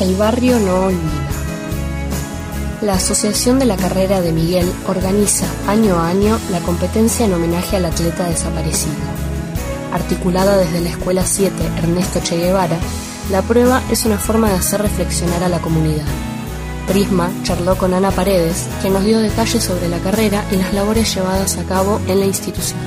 El barrio no olvida. La Asociación de la Carrera de Miguel organiza año a año la competencia en homenaje al atleta desaparecido. Articulada desde la Escuela 7 Ernesto Che Guevara, la prueba es una forma de hacer reflexionar a la comunidad. Prisma charló con Ana Paredes, que nos dio detalles sobre la carrera y las labores llevadas a cabo en la institución.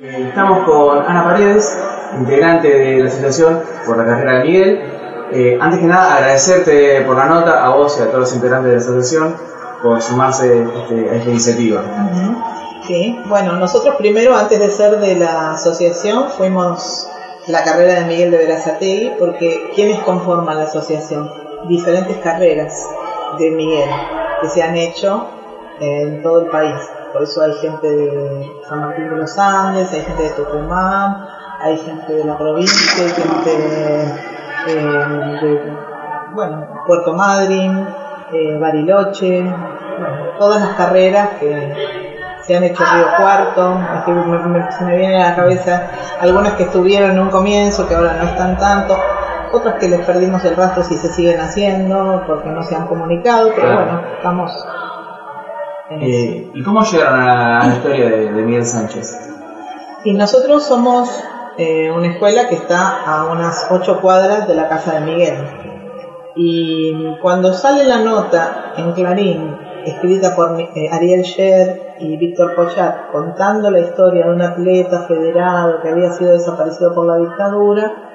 Estamos con Ana Paredes, integrante de la Asociación por la Carrera de Miguel. Eh, antes que nada, agradecerte por la nota, a vos y a todos los integrantes de la asociación, por sumarse este, a esta iniciativa. Sí, bueno, nosotros primero, antes de ser de la asociación, fuimos la carrera de Miguel de Verazategui, porque ¿quiénes conforman la asociación? Diferentes carreras de Miguel que se han hecho en todo el país. Por eso hay gente de San Martín de los Andes, hay gente de Tucumán, hay gente de la provincia, hay gente eh, de, bueno, Puerto Madryn, eh, Bariloche, bueno, todas las carreras que se han hecho Río Cuarto, es que me, me- se me viene a la cabeza algunas que estuvieron en un comienzo, que ahora no están tanto, otras que les perdimos el rastro si se siguen haciendo, porque no se han comunicado, pero Claro. bueno, estamos en eso. Eh, ¿Y cómo llegaron a la, a la historia de, de Miguel Sánchez? Y nosotros somos eh, una escuela que está a unas ocho cuadras de la casa de Miguel. Y cuando sale la nota en Clarín, escrita por eh, Ariel Sher y Víctor Pochat, contando la historia de un atleta federado que había sido desaparecido por la dictadura,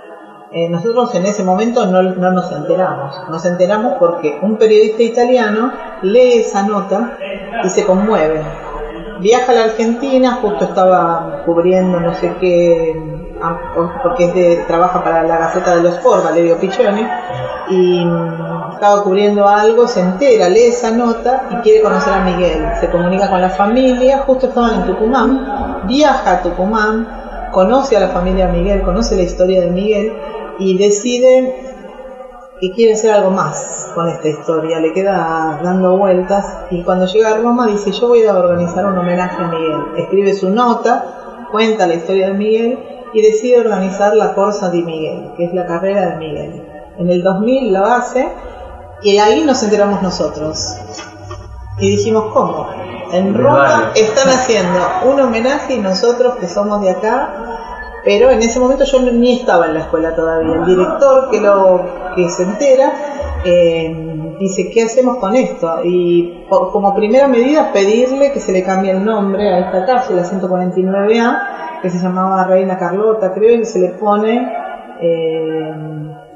eh, nosotros en ese momento no, no nos enteramos. Nos enteramos porque un periodista italiano lee esa nota y se conmueve. Viaja a la Argentina, justo estaba cubriendo no sé qué, porque es de- trabaja para la Gaceta de los Sport, Valerio Piccioni, y mm, estaba cubriendo algo, se entera, lee esa nota y quiere conocer a Miguel. Se comunica con la familia, justo estaban en Tucumán, viaja a Tucumán, conoce a la familia Miguel, conoce la historia de Miguel y decide que quiere hacer algo más con esta historia, le queda dando vueltas y cuando llega a Roma dice yo voy a organizar un homenaje a Miguel. Escribe su nota, cuenta la historia de Miguel y decide organizar la Corsa di Miguel, que es la carrera de Miguel. En el 2000 lo hace y ahí nos enteramos nosotros. Y dijimos, ¿cómo? En Roma están haciendo un homenaje y nosotros que somos de acá pero en ese momento yo ni estaba en la escuela todavía. El director que lo que se entera eh, dice qué hacemos con esto y por- como primera medida pedirle que se le cambie el nombre a esta calle, la 149A, que se llamaba Reina Carlota, creo, y se le pone eh,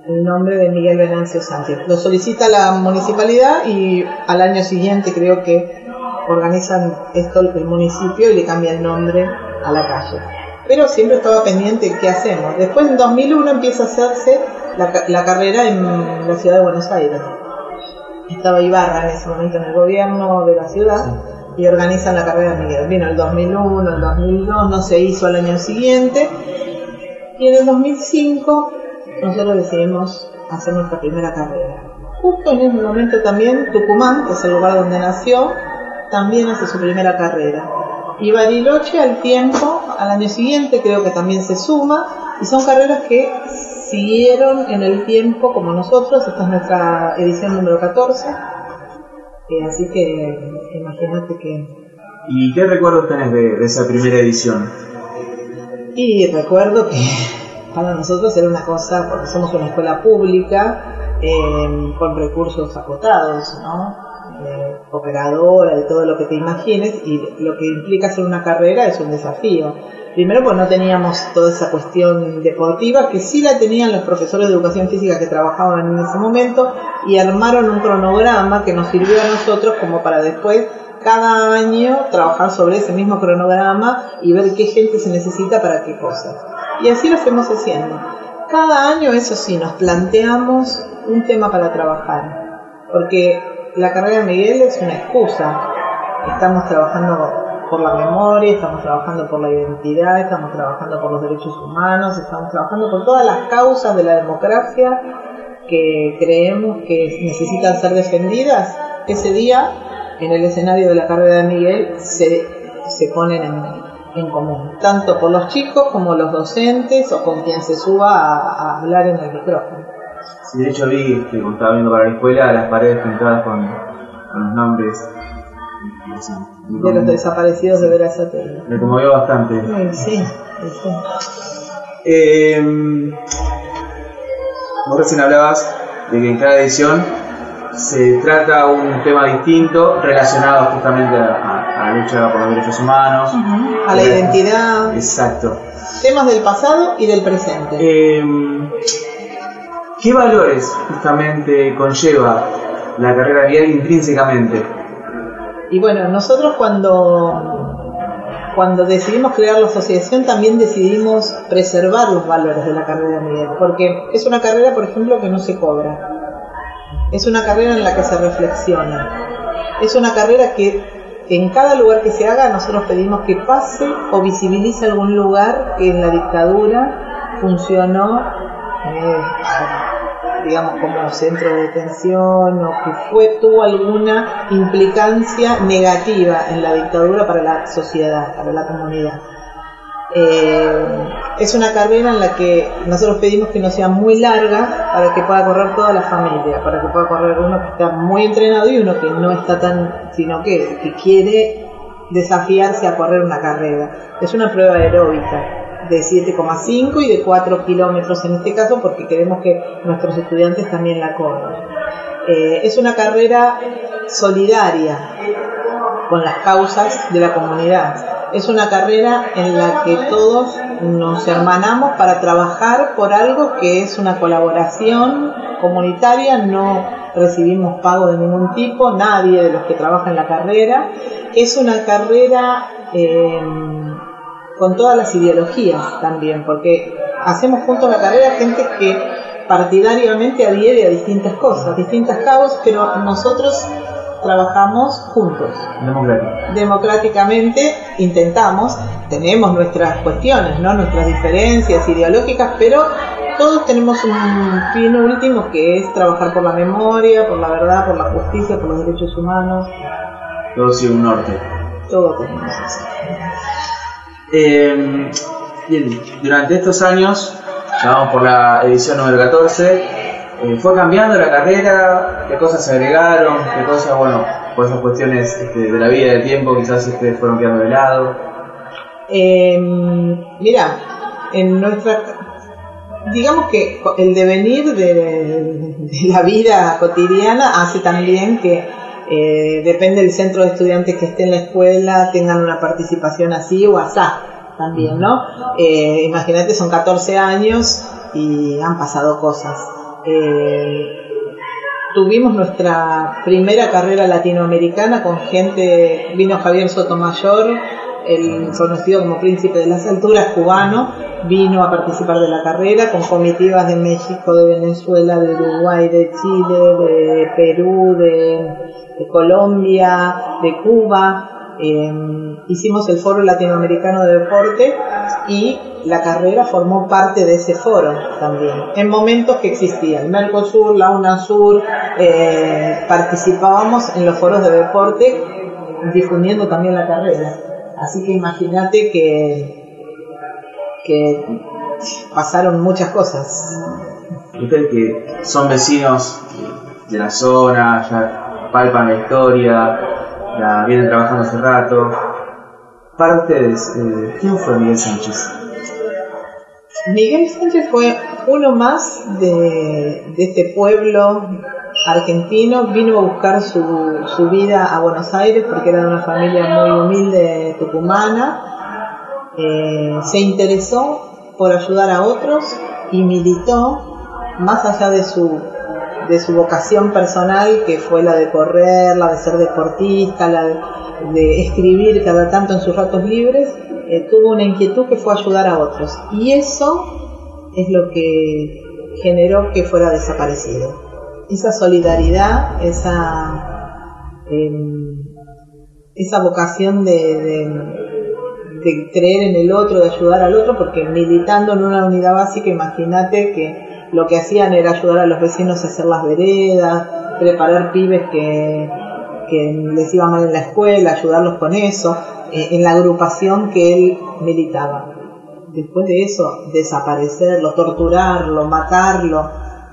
el nombre de Miguel Venancio Sánchez. Lo solicita la municipalidad y al año siguiente creo que organizan esto el municipio y le cambia el nombre a la calle pero siempre estaba pendiente qué hacemos. Después en 2001 empieza a hacerse la, la carrera en la ciudad de Buenos Aires. Estaba Ibarra en ese momento en el gobierno de la ciudad y organizan la carrera de Miguel. Vino el 2001, el 2002, no se hizo al año siguiente. Y en el 2005 nosotros decidimos hacer nuestra primera carrera. Justo en ese momento también Tucumán, que es el lugar donde nació, también hace su primera carrera. Y Bariloche al tiempo, al año siguiente creo que también se suma, y son carreras que siguieron en el tiempo como nosotros, esta es nuestra edición número 14, Eh, así que imagínate que... ¿Y qué recuerdos tenés de, de esa primera edición? Y recuerdo que para nosotros era una cosa, porque somos una escuela pública, eh, con recursos acotados, ¿no? Eh, operadora, de todo lo que te imagines, y lo que implica hacer una carrera es un desafío. Primero, pues no teníamos toda esa cuestión deportiva, que sí la tenían los profesores de educación física que trabajaban en ese momento, y armaron un cronograma que nos sirvió a nosotros como para después, cada año, trabajar sobre ese mismo cronograma y ver qué gente se necesita para qué cosas. Y así lo fuimos haciendo. Cada año, eso sí, nos planteamos un tema para trabajar, porque la carrera de Miguel es una excusa. Estamos trabajando por la memoria, estamos trabajando por la identidad, estamos trabajando por los derechos humanos, estamos trabajando por todas las causas de la democracia que creemos que necesitan ser defendidas. Ese día, en el escenario de la carrera de Miguel, se, se ponen en, común, tanto por los chicos como los docentes o con quien se suba a, hablar en el micrófono. Sí, de hecho vi, que cuando estaba viendo para la escuela, las paredes pintadas con, con los nombres de los desaparecidos de Verazate. Me conmovió bastante. Sí, sí. Eh, vos recién hablabas de que en cada edición se trata un tema distinto relacionado justamente a, la lucha por los derechos humanos, a la identidad. Exacto. Temas del pasado y del presente. Eh, ¿Qué valores justamente conlleva la carrera vial intrínsecamente? Y bueno, nosotros cuando, cuando decidimos crear la asociación también decidimos preservar los valores de la carrera Miguel, porque es una carrera, por ejemplo, que no se cobra. Es una carrera en la que se reflexiona. Es una carrera que en cada lugar que se haga nosotros pedimos que pase o visibilice algún lugar que en la dictadura funcionó eh, digamos, como centro de detención o que fue, tuvo alguna implicancia negativa en la dictadura para la sociedad, para la comunidad. Eh, es una carrera en la que nosotros pedimos que no sea muy larga para que pueda correr toda la familia, para que pueda correr uno que está muy entrenado y uno que no está tan, sino que, que quiere desafiarse a correr una carrera. Es una prueba aeróbica de 7,5 y de 4 kilómetros en este caso porque queremos que nuestros estudiantes también la corran. Eh, es una carrera solidaria con las causas de la comunidad. Es una carrera en la que todos nos hermanamos para trabajar por algo que es una colaboración comunitaria, no recibimos pago de ningún tipo, nadie de los que trabajan la carrera. Es una carrera eh, con todas las ideologías también, porque hacemos juntos la carrera gente que partidariamente adhiere a distintas cosas, distintas causas, pero nosotros trabajamos juntos. Democráticamente intentamos, tenemos nuestras cuestiones, ¿no? nuestras diferencias ideológicas, pero todos tenemos un fin último que es trabajar por la memoria, por la verdad, por la justicia, por los derechos humanos. Todo sigue un norte. Todo tenemos eso. Eh, bien, durante estos años, vamos por la edición número 14, eh, fue cambiando la carrera, qué cosas se agregaron, qué cosas, bueno, por esas cuestiones este, de la vida y del tiempo quizás este, fueron quedando de lado. Eh, mira, en nuestra digamos que el devenir de, la vida cotidiana hace también que eh, depende del centro de estudiantes que esté en la escuela, tengan una participación así o asá también, ¿no? Eh, imagínate, son 14 años y han pasado cosas. Eh, tuvimos nuestra primera carrera latinoamericana con gente, vino Javier Sotomayor, el conocido como príncipe de las alturas cubano, vino a participar de la carrera con comitivas de México, de Venezuela, de Uruguay, de Chile, de Perú, de Colombia, de Cuba. Em, hicimos el Foro Latinoamericano de Deporte y la carrera formó parte de ese foro también, en momentos que existía el Mercosur, la UNASUR, eh, participábamos en los foros de deporte difundiendo también la carrera. Así que imagínate que, que pasaron muchas cosas. Ustedes que son vecinos de la zona, ya palpan la historia, la vienen trabajando hace rato. Para ustedes, eh, ¿quién fue Miguel Sánchez? Miguel Sánchez fue uno más de, este pueblo argentino, vino a buscar su, su, vida a Buenos Aires porque era de una familia muy humilde tucumana, eh, se interesó por ayudar a otros y militó más allá de su de su vocación personal, que fue la de correr, la de ser deportista, la de, escribir cada tanto en sus ratos libres, eh, tuvo una inquietud que fue ayudar a otros. Y eso es lo que generó que fuera desaparecido. Esa solidaridad, esa, em, esa vocación de, de creer en el otro, de ayudar al otro, porque militando en una unidad básica, imagínate que lo que hacían era ayudar a los vecinos a hacer las veredas, preparar pibes que, que les iba mal en la escuela, ayudarlos con eso. eh, en la agrupación que él militaba. Después de eso, desaparecerlo, torturarlo, matarlo,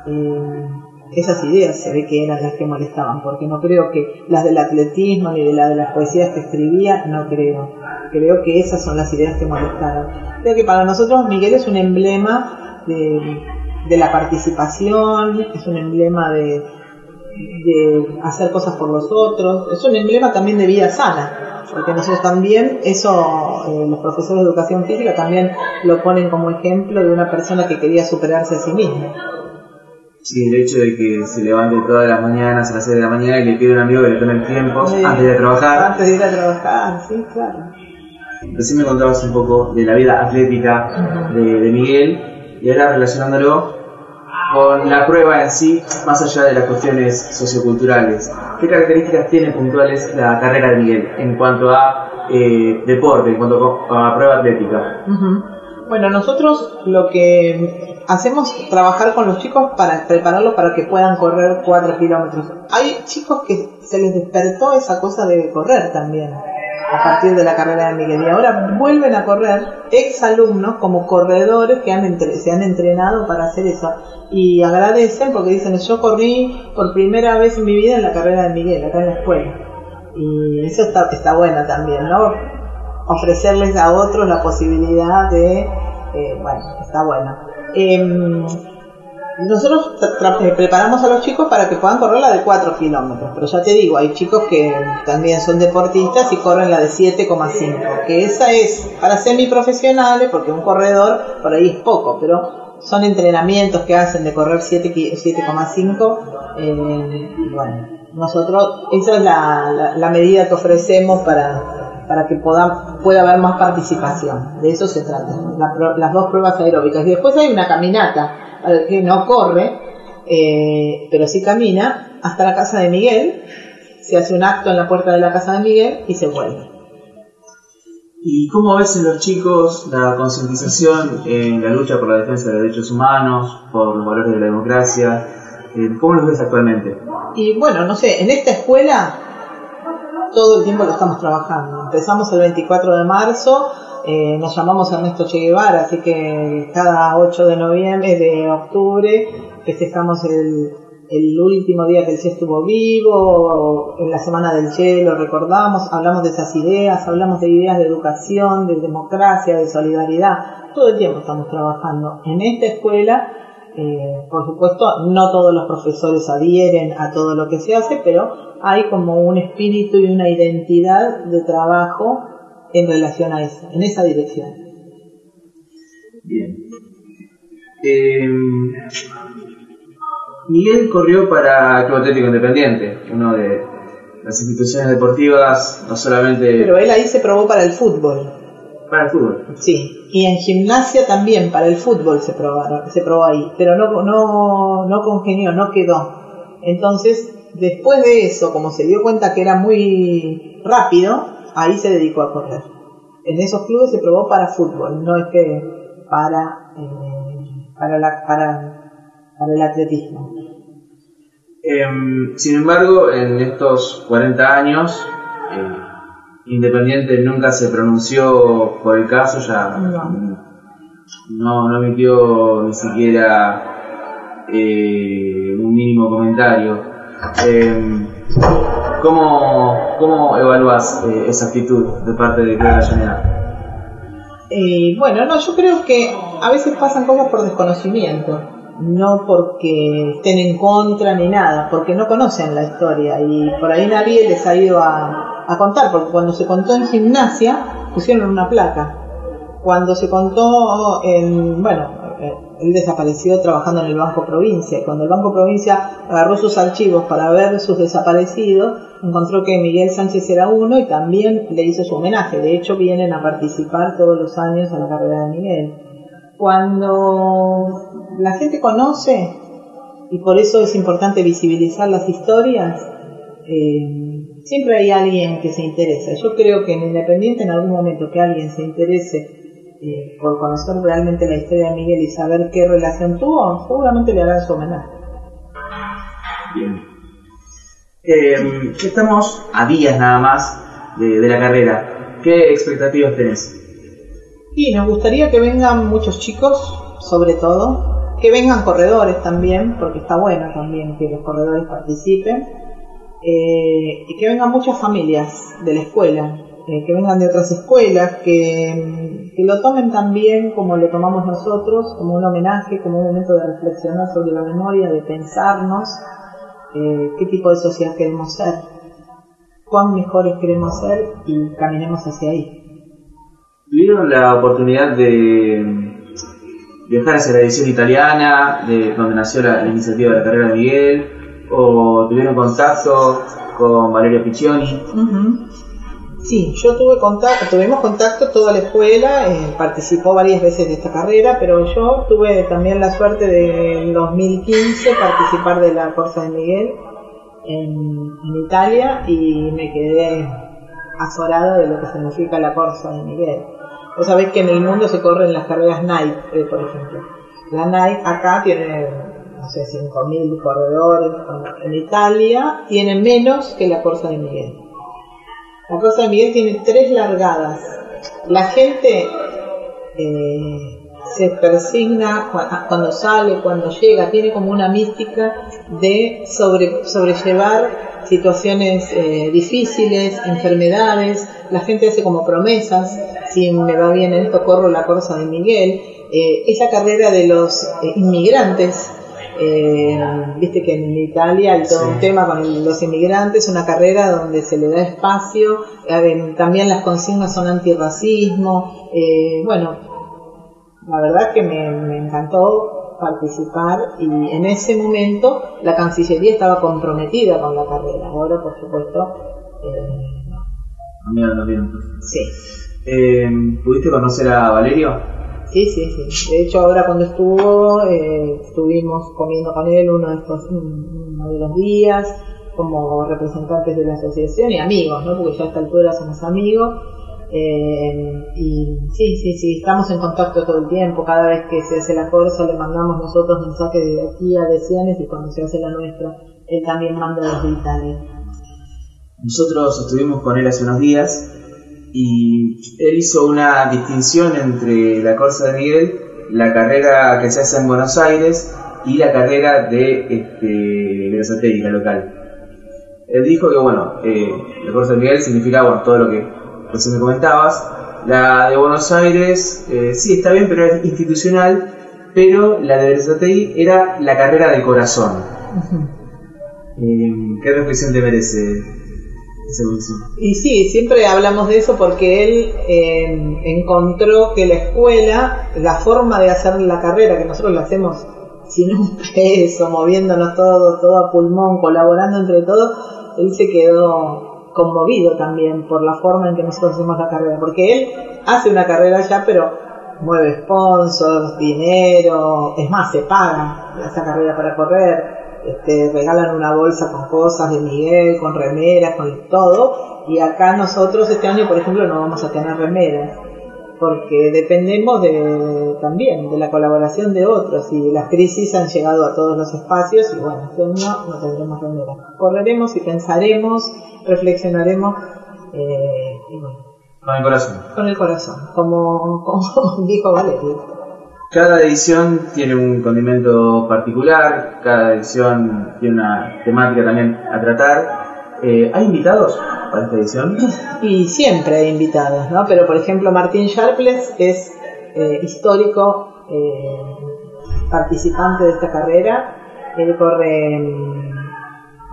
eh, esas ideas se ve que eran las que molestaban, porque no creo que las del atletismo ni de, la de las poesías que escribía, no creo. Creo que esas son las ideas que molestaron. Creo que para nosotros Miguel es un emblema de, la participación, es un emblema de, de hacer cosas por los otros, es un emblema también de vida sana, porque nosotros también, eso eh, los profesores de educación física también lo ponen como ejemplo de una persona que quería superarse a sí misma. Sí, el hecho de que se levante todas las mañanas a las 6 de la mañana y le pide a un amigo que le tome el tiempo Sí. antes de ir a trabajar. Antes de ir a trabajar, sí, claro. Recién me contabas un poco de la vida atlética de, de Miguel y ahora relacionándolo con la prueba en sí, más allá de las cuestiones socioculturales. ¿Qué características tiene puntuales la carrera de Miguel en cuanto a eh, deporte, en cuanto a prueba atlética? Bueno, nosotros lo que hacemos es trabajar con los chicos para prepararlos para que puedan correr 4 kilómetros. Hay chicos que se les despertó esa cosa de correr también a partir de la carrera de Miguel y ahora vuelven a correr ex alumnos como corredores que han se han entrenado para hacer eso y agradecen porque dicen yo corrí por primera vez en mi vida en la carrera de Miguel acá en la escuela y eso está, está bueno también, ¿no? Ofrecerles a otros la posibilidad de, eh, bueno, está bueno. Em, nosotros eh, preparamos a los chicos para que puedan correr la de 4 kilómetros, pero ya te digo, hay chicos que también son deportistas y corren la de 7,5, que esa es para semiprofesionales, porque un corredor por ahí es poco, pero son entrenamientos que hacen de correr 7 ki- 7,5. eh, y bueno, nosotros, esa es la- la medida que ofrecemos para, para que pueda, pueda haber más participación. De eso se trata, la las dos pruebas aeróbicas. Y después hay una caminata, que no corre, eh, pero sí camina hasta la casa de Miguel, se hace un acto en la puerta de la casa de Miguel y se vuelve. ¿Y cómo ves en los chicos la concientización en la lucha por la defensa de los derechos humanos, por los valores de la democracia? Eh, ¿Cómo los ves actualmente? Y bueno, no sé, en esta escuela todo el tiempo lo estamos trabajando. Empezamos el 24 de marzo, eh, nos llamamos Ernesto Che Guevara, así que cada 8 de noviembre, de octubre, festejamos el, el último día que el Che estuvo vivo, en la semana del Che lo recordamos, hablamos de esas ideas, hablamos de ideas de educación, de democracia, de solidaridad. Todo el tiempo estamos trabajando. En esta escuela eh, por supuesto, no todos los profesores adhieren a todo lo que se hace, pero hay como un espíritu y una identidad de trabajo en relación a eso, en esa dirección. Bien. Eh, Miguel corrió para Club Atlético Independiente, uno de las instituciones deportivas, no solamente Pero él ahí se probó para el fútbol, para el fútbol. sí, y en gimnasia también para el fútbol se probaron, se probó ahí, pero no, no, no congenió, no quedó. Entonces, después de eso, como se dio cuenta que era muy rápido, ahí se dedicó a correr. En esos clubes se probó para fútbol, no es que para, eh, para, la, para, para el atletismo. Eh, sin embargo, en estos 40 años, eh, Independiente nunca se pronunció por el caso, ya No. no, emitió ni siquiera eh, un mínimo comentario. Eh, ¿cómo, ¿Cómo evalúas eh, esa actitud de parte de Claudia Llanera? Eh, bueno, no, yo creo que a veces pasan cosas por desconocimiento, no porque estén en contra ni nada, porque no conocen la historia y por ahí nadie les ha ido a, a contar, porque cuando se contó en gimnasia pusieron una placa. Cuando se contó en, bueno, eh, él desapareció trabajando en el Banco Provincia cuando el Banco Provincia agarró sus archivos para ver sus desaparecidos, encontró que Miguel Sánchez era uno y también le hizo su homenaje. De hecho, vienen a participar todos los años a la carrera de Miguel. Cuando la gente conoce, y por eso es importante visibilizar las historias, eh, siempre hay alguien que se interesa. Yo creo que en Independiente en algún momento que alguien se interese eh, por conocer realmente la historia de Miguel y saber qué relación tuvo, seguramente le harán su homenaje. Bien. Eh, estamos a días nada más de, de la carrera. ¿Qué expectativas tenés? Y nos gustaría que vengan muchos chicos, sobre todo, que vengan corredores también, porque está bueno también que los corredores participen, eh, y que vengan muchas familias de la escuela, eh, que vengan de otras escuelas, que, que, lo tomen también como lo tomamos nosotros, como un homenaje, como un momento de reflexionar sobre la memoria, de pensarnos eh, qué tipo de sociedad queremos ser, cuán mejores queremos ser y caminemos hacia ahí. ¿Tuvieron la oportunidad de viajar hacia la edición italiana, de donde nació la, iniciativa de la carrera de Miguel? ¿O tuvieron contacto con Valeria Piccioni? Sí, yo tuve contacto, tuvimos contacto toda la escuela, eh, participó varias veces de esta carrera, pero yo tuve también la suerte de en 2015 participar de la Corsa de Miguel en, Italia y me quedé azorada de lo que significa la Corsa de Miguel. Vos sabés que en el mundo se corren las carreras Nike, eh, por ejemplo. La Nike acá tiene, no sé, 5.000 corredores. En Italia tiene menos que la Corsa de Miguel. La Corsa de Miguel tiene tres largadas. La gente eh, se persigna cuando sale, cuando llega, tiene como una mística de sobre, sobrellevar situaciones eh, difíciles, enfermedades. La gente hace como promesas. Si me va bien en esto, corro la Corsa de Miguel. Eh, esa carrera de los inmigrantes eh, Viste que en Italia hay todo un tema con los inmigrantes, una carrera donde se le da espacio, también las consignas son antirracismo. Eh, bueno, la verdad que me, encantó participar y en ese momento la Cancillería estaba comprometida con la carrera. Ahora, por supuesto, eh, no. Sí. Eh, ¿Pudiste conocer a Valerio? Sí, sí, sí. De hecho, ahora cuando estuvo, eh, estuvimos comiendo con él uno de estos uno de los días como representantes de la asociación y amigos, ¿no? Porque ya a esta altura somos amigos. Eh, y sí, sí, sí, estamos en contacto todo el tiempo. Cada vez que se hace la corsa le mandamos nosotros mensajes de aquí a Decianes y cuando se hace la nuestra, él también manda desde Italia. Nosotros estuvimos con él hace unos días y él hizo una distinción entre la Corsa de Miguel, la carrera que se hace en Buenos Aires y la carrera de este, la local. Él dijo que, bueno, eh, la Corsa de Miguel significaba todo lo que recién me comentabas. La de Buenos Aires, eh, sí, está bien, pero es institucional, pero la de Versatei era la carrera del corazón. Eh, ¿Qué reflexión te merece y sí, siempre hablamos de eso porque él eh, encontró que la escuela, la forma de hacer la carrera, que nosotros la hacemos sin un peso, moviéndonos todos, todo a pulmón, colaborando entre todos, él se quedó conmovido también por la forma en que nosotros hacemos la carrera, porque él hace una carrera ya, pero mueve sponsors, dinero, es más, se paga esa carrera para correr, este, regalan una bolsa con cosas de Miguel, con remeras, con todo, y acá nosotros este año, por ejemplo, no vamos a tener remeras, porque dependemos de, también de la colaboración de otros, y las crisis han llegado a todos los espacios, y bueno, este año no tendremos remeras. Correremos y pensaremos, reflexionaremos, eh, y bueno. Con el corazón. Con el corazón, como, como dijo Valerio. Cada edición tiene un condimento particular, cada edición tiene una temática también a tratar. Eh, ¿Hay invitados para esta edición? Y siempre hay invitados, ¿no? Pero por ejemplo Martín Sharples es eh, histórico eh, participante de esta carrera. Él corre en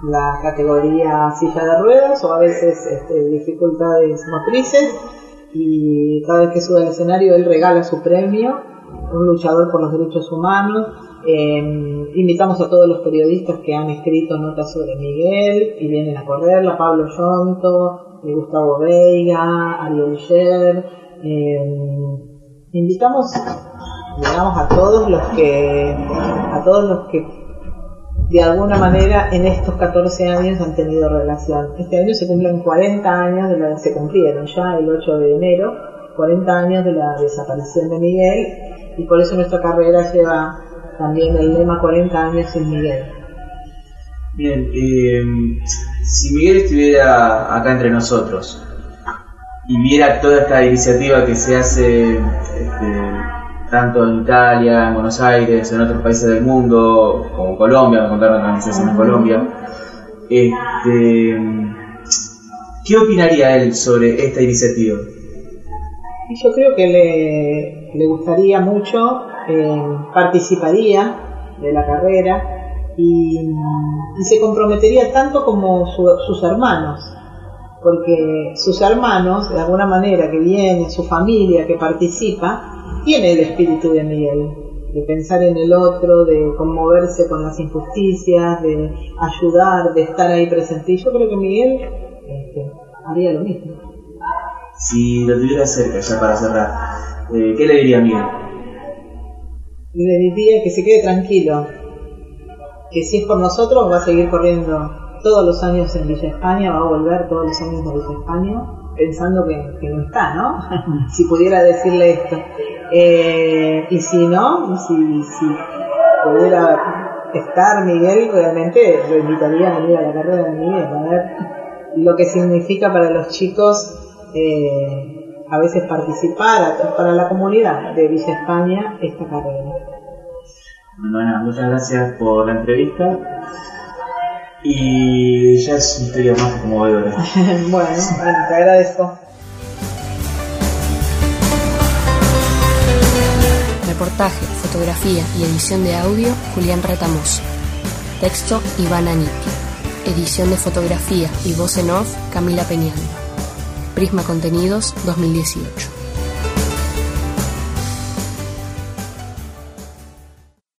la categoría silla de ruedas o a veces este, dificultades motrices y cada vez que sube al escenario él regala su premio un luchador por los derechos humanos. Em, invitamos a todos los periodistas que han escrito notas sobre Miguel y vienen a correrla, Pablo Yonto, eh, Gustavo Veiga, Ariel Sher. Em, invitamos, digamos, a todos los que, a todos los que de alguna manera en estos 14 años han tenido relación. Este año se cumplen 40 años de la, se cumplieron ya el 8 de enero, 40 años de la desaparición de Miguel y por eso nuestra carrera lleva también el lema 40 años sin Miguel. Bien, eh, si Miguel estuviera acá entre nosotros y viera toda esta iniciativa que se hace este, tanto en Italia, en Buenos Aires, en otros países del mundo, como Colombia, me contaron se hace en Colombia, este, ¿qué opinaría él sobre esta iniciativa? Yo creo que le, le gustaría mucho, eh, participaría de la carrera y, se comprometería tanto como su- sus hermanos, porque sus hermanos, de alguna manera, que viene, su familia que participa, tiene el espíritu de Miguel, de pensar en el otro, de conmoverse con las injusticias, de ayudar, de estar ahí presente. Y yo creo que Miguel este, haría lo mismo. Si lo tuviera cerca, ya para cerrar, eh, ¿qué le diría a Miguel? le diría que se quede tranquilo, que si es por nosotros va a seguir corriendo todos los años en Villa España, va a volver todos los años a Villa España, pensando que, no está, ¿no? si pudiera decirle esto. Eh, y si no, si, si pudiera estar Miguel, realmente lo invitaría a venir a la carrera de Miguel, a ver lo que significa para los chicos eh, a veces participar para la comunidad de Villa España esta carrera. Bueno, Ana, muchas gracias por la entrevista. Y ya es una historia más que conmovedora. bueno, bueno, te agradezco. Reportaje, fotografía y edición de audio, Julián Retamoso. Texto, Ivana Nitti. Edición de fotografía y voz en off, Camila Peñalba. Prisma Contenidos 2018.